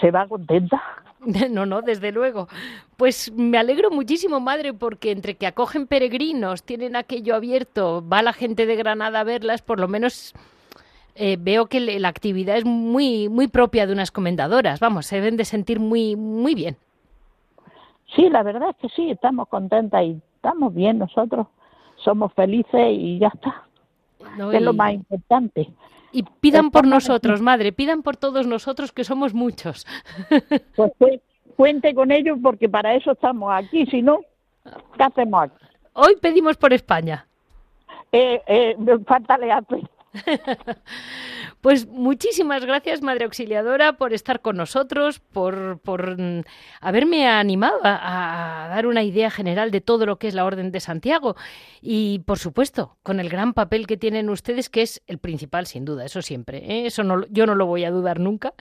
se va contenta. No, no, desde luego. Pues me alegro muchísimo, madre, porque entre que acogen peregrinos, tienen aquello abierto, va la gente de Granada a verlas, por lo menos eh, veo que la actividad es muy, muy propia de unas comendadoras. Vamos, se deben de sentir muy, muy bien. Sí, la verdad es que sí, estamos contentas y estamos bien nosotros, somos felices y ya está. Es lo más importante. Y pidan por nosotros, madre, pidan por todos nosotros que somos muchos. Pues, cuente con ellos porque para eso estamos aquí, si no, ¿qué hacemos aquí? Hoy pedimos por España. Eh, eh, falta Pues muchísimas gracias, Madre Auxiliadora, por estar con nosotros, por, por mm, haberme animado a, dar una idea general de todo lo que es la Orden de Santiago y, por supuesto, con el gran papel que tienen ustedes, que es el principal, sin duda, eso siempre. ¿eh? Eso no, yo no lo voy a dudar nunca,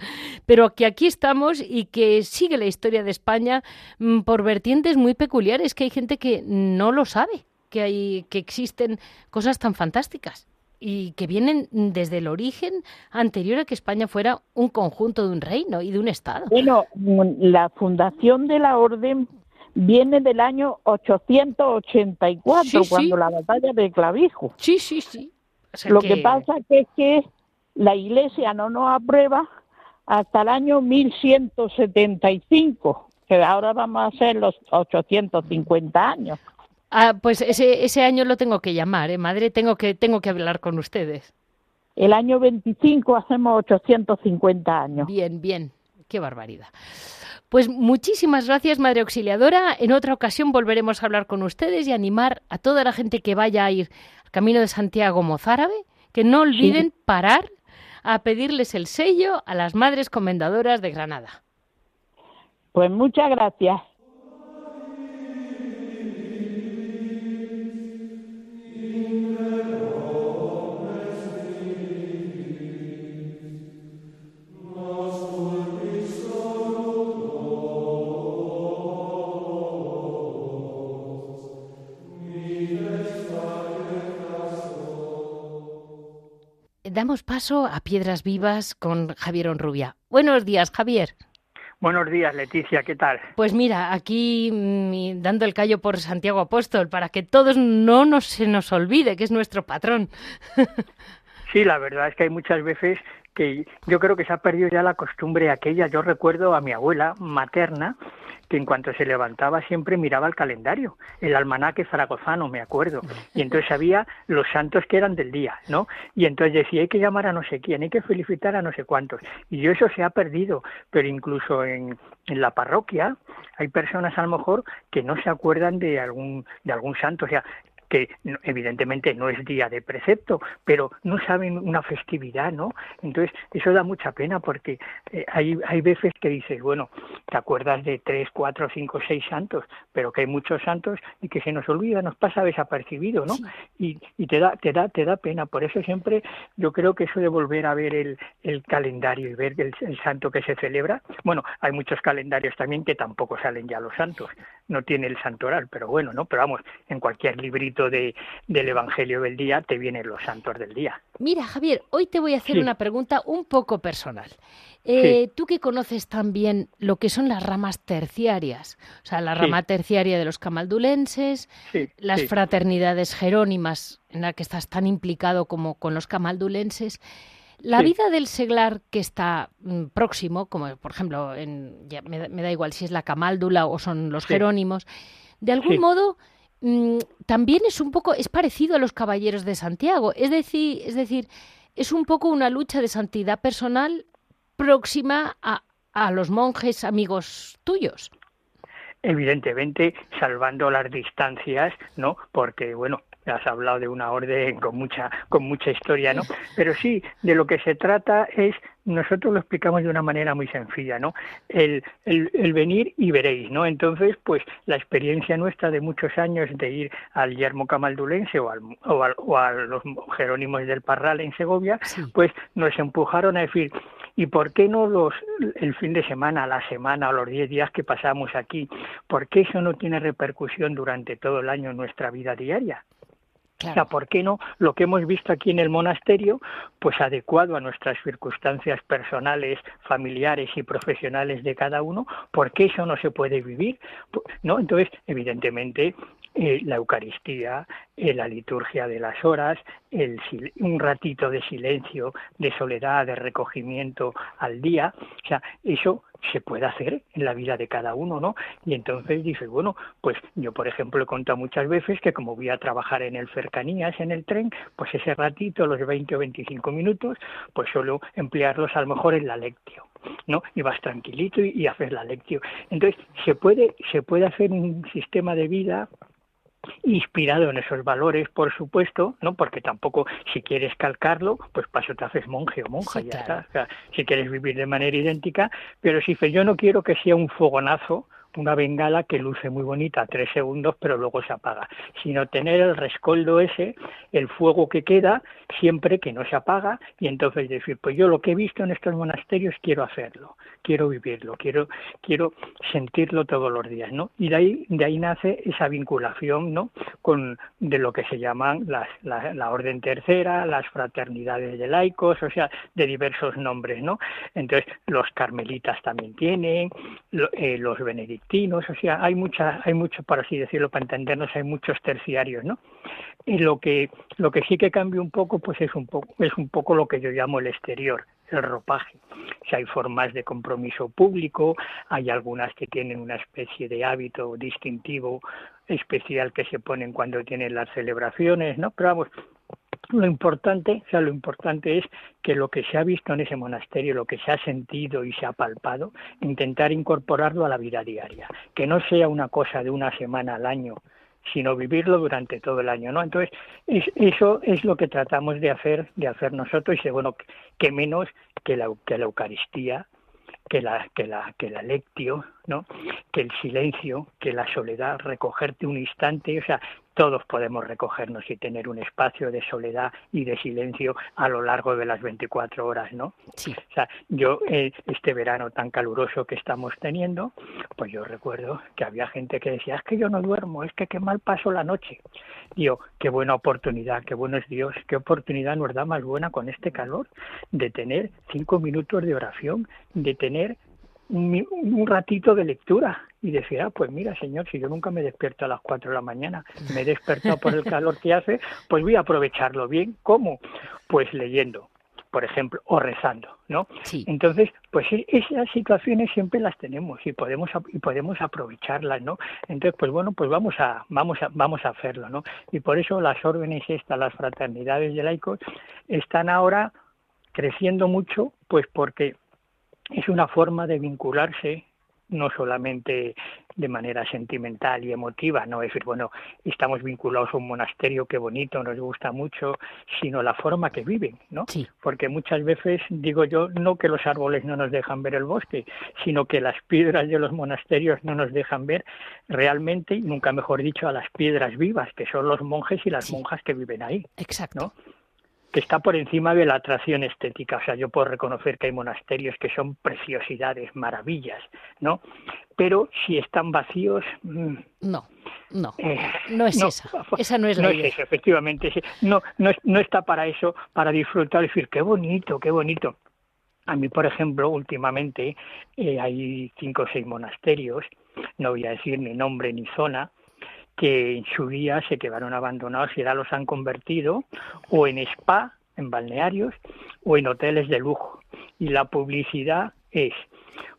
pero que aquí estamos y que sigue la historia de España mm, por vertientes muy peculiares, que hay gente que no lo sabe, que, hay, que existen cosas tan fantásticas y que vienen desde el origen anterior a que España fuera un conjunto de un reino y de un Estado. Bueno, la fundación de la orden viene del año 884, cuando la batalla de Clavijo. Sí, sí, sí. Lo que... pasa es que la Iglesia no nos aprueba hasta el año 1175, que ahora vamos a hacer los 850 años. Ah, pues ese, ese año lo tengo que llamar, ¿eh? Madre, tengo que, tengo que hablar con ustedes. El año 25 hacemos 850 años. Bien, bien. Qué barbaridad. Pues muchísimas gracias, Madre Auxiliadora. En otra ocasión volveremos a hablar con ustedes y animar a toda la gente que vaya a ir al Camino de Santiago mozárabe, que no olviden parar a pedirles el sello a las Madres Comendadoras de Granada. Pues muchas gracias. Damos paso a Piedras Vivas con Javier Onrubia. Buenos días, Javier. Buenos días, Leticia, ¿qué tal? Pues mira, aquí mm, dando el callo por Santiago Apóstol para que todos no nos, se nos olvide que es nuestro patrón. Sí, la verdad es que hay muchas veces que yo creo que se ha perdido ya la costumbre aquella. Yo recuerdo a mi abuela materna que en cuanto se levantaba siempre miraba el calendario, el almanaque zaragozano, me acuerdo, y entonces sabía los santos que eran del día, ¿no? Y entonces decía, hay que llamar a no sé quién, hay que felicitar a no sé cuántos. Y yo eso se ha perdido, pero incluso en, en la parroquia hay personas a lo mejor que no se acuerdan de algún, de algún santo, o sea, que evidentemente no es día de precepto, pero no saben una festividad, ¿no? Entonces, eso da mucha pena porque eh, hay, hay veces que dices, bueno, te acuerdas de tres, cuatro, cinco, seis santos, pero que hay muchos santos y que se nos olvida, nos pasa desapercibido, ¿no? Y, y te da, te da, te da pena. Por eso siempre yo creo que eso de volver a ver el, el calendario y ver el, el santo que se celebra, bueno, hay muchos calendarios también que tampoco salen ya los santos, no tiene el santoral, pero bueno, ¿no? Pero vamos, en cualquier librito de, del Evangelio del día te vienen los santos del día. Mira, Javier, hoy te voy a hacer una pregunta un poco personal. Eh, Tú que conoces también lo que son las ramas terciarias, o sea, la rama terciaria de los camaldulenses, las fraternidades jerónimas en la que estás tan implicado como con los camaldulenses, la vida del seglar que está mm, próximo, como por ejemplo, en, ya me, da igual si es la camáldula o son los jerónimos, de algún modo Mm, también es un poco, es parecido a los caballeros de Santiago, es decir, es decir, es un poco una lucha de santidad personal próxima a, a los monjes amigos tuyos evidentemente salvando las distancias, ¿no? Porque bueno, has hablado de una orden con mucha con mucha historia, ¿no? Pero sí, de lo que se trata es nosotros lo explicamos de una manera muy sencilla, ¿no? El, el, venir y veréis, ¿no? Entonces, pues la experiencia nuestra de muchos años de ir al yermo camaldulense o, al, o, a los jerónimos del Parral en Segovia, pues nos empujaron a decir, ¿y por qué no los el fin de semana, la semana o los diez días que pasamos aquí? ¿Por qué eso no tiene repercusión durante todo el año en nuestra vida diaria? O sea, ¿por qué no lo que hemos visto aquí en el monasterio, pues adecuado a nuestras circunstancias personales, familiares y profesionales de cada uno, ¿por qué eso no se puede vivir? ¿No? Entonces, evidentemente, eh, la Eucaristía, la liturgia de las horas, el, un ratito de silencio, de soledad, de recogimiento al día, o sea, eso se puede hacer en la vida de cada uno, ¿no? Y entonces dices, bueno, pues yo, por ejemplo, he contado muchas veces que como voy a trabajar en el cercanías, en el tren, pues ese ratito, los 20 o 25 minutos, pues solo emplearlos a lo mejor en la lectio, ¿no? Y vas tranquilito y, y haces la lectio. Entonces, se puede, se puede hacer un sistema de vida inspirado en esos valores, por supuesto, ¿no? Porque tampoco, si quieres calcarlo, pues paso te haces monje o monja, ya está. O sea, si quieres vivir de manera idéntica, pero si yo no quiero que sea un fogonazo, una bengala que luce muy bonita tres segundos pero luego se apaga, sino tener el rescoldo ese, el fuego que queda siempre que no se apaga y entonces decir, pues yo lo que he visto en estos monasterios quiero hacerlo, quiero vivirlo, quiero, quiero sentirlo todos los días, ¿no? Y de ahí, de ahí nace esa vinculación, ¿no? Con de lo que se llaman las, la, orden tercera, las fraternidades de laicos, o sea, de diversos nombres, ¿no? Entonces, los carmelitas también tienen, eh, los benedictinos o sea, hay mucha, hay mucho, para así decirlo, para entendernos, hay muchos terciarios, ¿no? Y lo que, lo que sí que cambia un poco, pues es un poco, es un poco lo que yo llamo el exterior, el ropaje. Si hay formas de compromiso público, hay algunas que tienen una especie de hábito distintivo especial que se ponen cuando tienen las celebraciones, ¿no? Pero vamos, lo importante, o sea, lo importante es que lo que se ha visto en ese monasterio, lo que se ha sentido y se ha palpado, intentar incorporarlo a la vida diaria, que no sea una cosa de una semana al año, sino vivirlo durante todo el año, ¿no? Entonces, eso es lo que tratamos de hacer, de hacer nosotros, y bueno, que menos que la, que la Eucaristía, que la, que la, que la lectio, ¿no? que el silencio, que la soledad, recogerte un instante, o sea, todos podemos recogernos y tener un espacio de soledad y de silencio a lo largo de las 24 horas, ¿no? Sí. O sea, yo eh, este verano tan caluroso que estamos teniendo, pues yo recuerdo que había gente que decía, es que yo no duermo, es que qué mal paso la noche. Digo, qué buena oportunidad, qué bueno es Dios, qué oportunidad nos da más buena con este calor de tener cinco minutos de oración, de tener un, ratito de lectura y decía, ah, pues mira, señor, si yo nunca me despierto a las 4 de la mañana, me he despertado por el calor que hace, pues voy a aprovecharlo bien. ¿Cómo? Pues leyendo, por ejemplo, o rezando, ¿no? Entonces, pues esas situaciones siempre las tenemos y podemos y podemos aprovecharlas, ¿no? Entonces, pues bueno, pues vamos a vamos a vamos a hacerlo, ¿no? Y por eso las órdenes estas, las fraternidades de laicos están ahora creciendo mucho, pues porque es una forma de vincularse no solamente de manera sentimental y emotiva, no es decir, bueno, estamos vinculados a un monasterio, qué bonito, nos gusta mucho, sino la forma que viven, ¿no? Sí. Porque muchas veces, digo yo, no que los árboles no nos dejan ver el bosque, sino que las piedras de los monasterios no nos dejan ver realmente, nunca mejor dicho, a las piedras vivas, que son los monjes y las monjas que viven ahí. Exacto. ¿no? Que está por encima de la atracción estética. O sea, yo puedo reconocer que hay monasterios que son preciosidades, maravillas, ¿no? Pero si están vacíos... Mm, no. No, eh, no es esa. Esa no es la no idea. Es eso, efectivamente. No, no, no está para eso, para disfrutar y decir, qué bonito, qué bonito. A mí, por ejemplo, últimamente eh, hay cinco o seis monasterios, no voy a decir ni nombre ni zona, que en su día se quedaron abandonados y ahora los han convertido o en spa, en balnearios, o en hoteles de lujo. Y la publicidad es,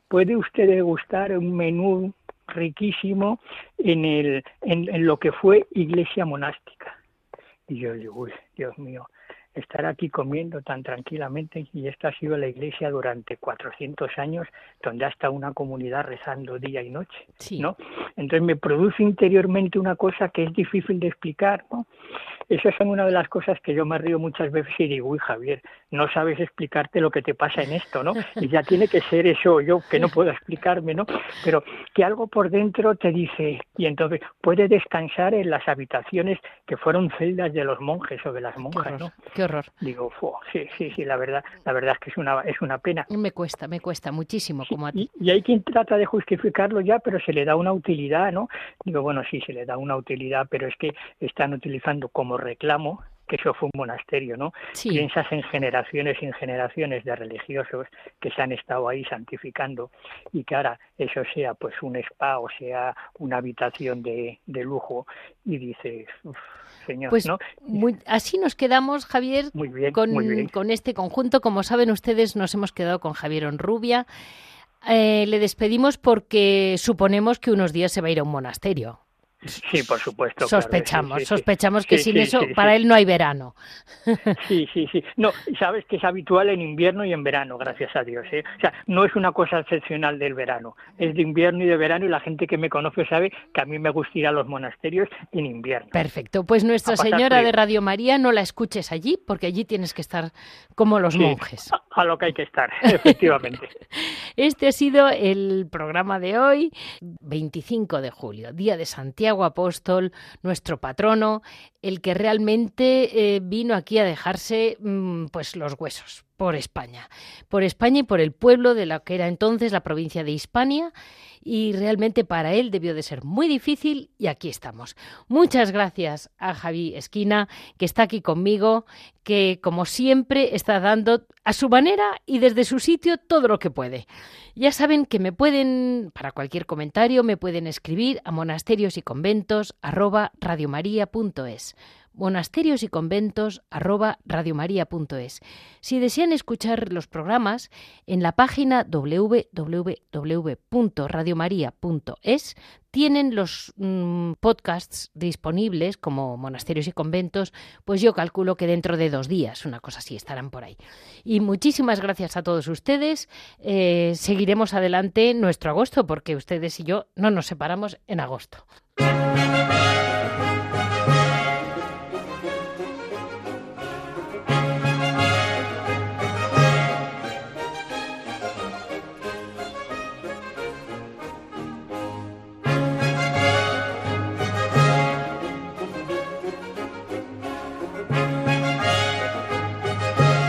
puede usted degustar un menú riquísimo en, el, en, lo que fue iglesia monástica. Y yo digo, uy, Dios mío, estar aquí comiendo tan tranquilamente y esta ha sido la iglesia durante 400 años donde ha estado una comunidad rezando día y noche, ¿no? Entonces me produce interiormente una cosa que es difícil de explicar, ¿no? Esas son una de las cosas que yo me río muchas veces y digo, uy Javier, no sabes explicarte lo que te pasa en esto, ¿no? Y ya tiene que ser eso yo que no puedo explicarme, ¿no? Pero que algo por dentro te dice, y entonces puede descansar en las habitaciones que fueron celdas de los monjes o de las monjas, ¿no? Qué horror. Digo, sí, sí, sí, la verdad, la verdad es que es una, es una pena. Me cuesta, me cuesta muchísimo, como a ti. Y, y hay quien trata de justificarlo ya, pero se le da una utilidad, ¿no? Digo, bueno, sí, se le da una utilidad, pero es que están utilizando como reclamo que eso fue un monasterio, ¿no? Piensas en generaciones y en generaciones de religiosos que se han estado ahí santificando y que ahora eso sea pues un spa o sea una habitación de, lujo y dices, señor, pues ¿no? así nos quedamos, Javier, con, con este conjunto. Como saben ustedes, nos hemos quedado con Javier Onrubia. Eh, le despedimos porque suponemos que unos días se va a ir a un monasterio. Sí, por supuesto. Sospechamos, sospechamos que sin eso para él no hay verano. Sí, sí, sí. No, sabes que es habitual en invierno y en verano, gracias a Dios. ¿eh? O sea, no es una cosa excepcional del verano, es de invierno y de verano y la gente que me conoce sabe que a mí me gusta ir a los monasterios en invierno. Perfecto, pues Nuestra Señora de Radio María no la escuches allí porque allí tienes que estar como los monjes. A, a lo que hay que estar, efectivamente. este ha sido el programa de hoy, 25 de julio, Día de Santiago Apóstol, nuestro patrono, el que realmente eh, vino aquí a dejarse mm, pues los huesos por España, por España y por el pueblo de la que era entonces la provincia de Hispania y realmente para él debió de ser muy difícil y aquí estamos. Muchas gracias a Javi Esquina que está aquí conmigo, que como siempre está dando a su manera y desde su sitio todo lo que puede. Ya saben que me pueden, para cualquier comentario, me pueden escribir a monasterios y conventos monasterios y conventos arroba radiomaria.es. Si desean escuchar los programas, en la página www.radiomaria.es tienen los mm, podcasts disponibles como monasterios y conventos, pues yo calculo que dentro de dos días, una cosa así, estarán por ahí. Y muchísimas gracias a todos ustedes. Eh, seguiremos adelante nuestro agosto porque ustedes y yo no nos separamos en agosto.